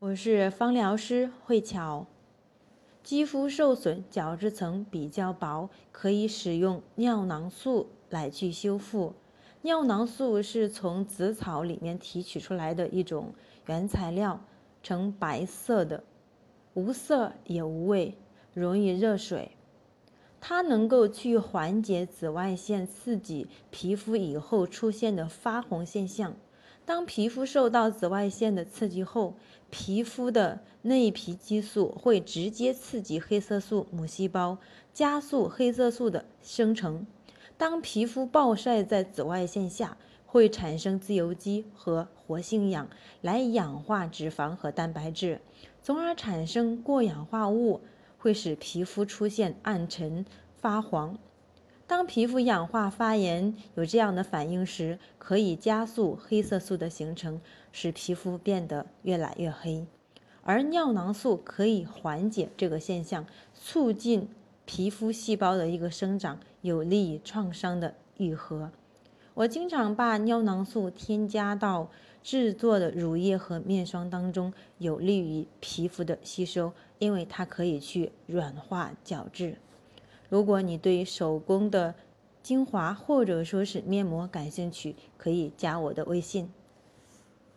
我是芳疗师慧巧。肌肤受损，角质层比较薄，可以使用尿囊素来去修复。尿囊素是从紫草里面提取出来的一种原材料，呈白色的，无色也无味，容易热水。它能够去缓解紫外线刺激皮肤以后出现的发红现象。当皮肤受到紫外线的刺激后，皮肤的内皮激素会直接刺激黑色素母细胞，加速黑色素的生成。当皮肤暴晒在紫外线下，会产生自由基和活性氧来氧化脂肪和蛋白质，从而产生过氧化物，会使皮肤出现暗沉发黄。当皮肤氧化发炎有这样的反应时，可以加速黑色素的形成，使皮肤变得越来越黑。而尿囊素可以缓解这个现象，促进。皮肤细胞的一个生长，有利于创伤的愈合。我经常把尿囊素添加到制作的乳液和面霜当中，有利于皮肤的吸收，因为它可以去软化角质。如果你对手工的精华或者说是面膜感兴趣，可以加我的微信。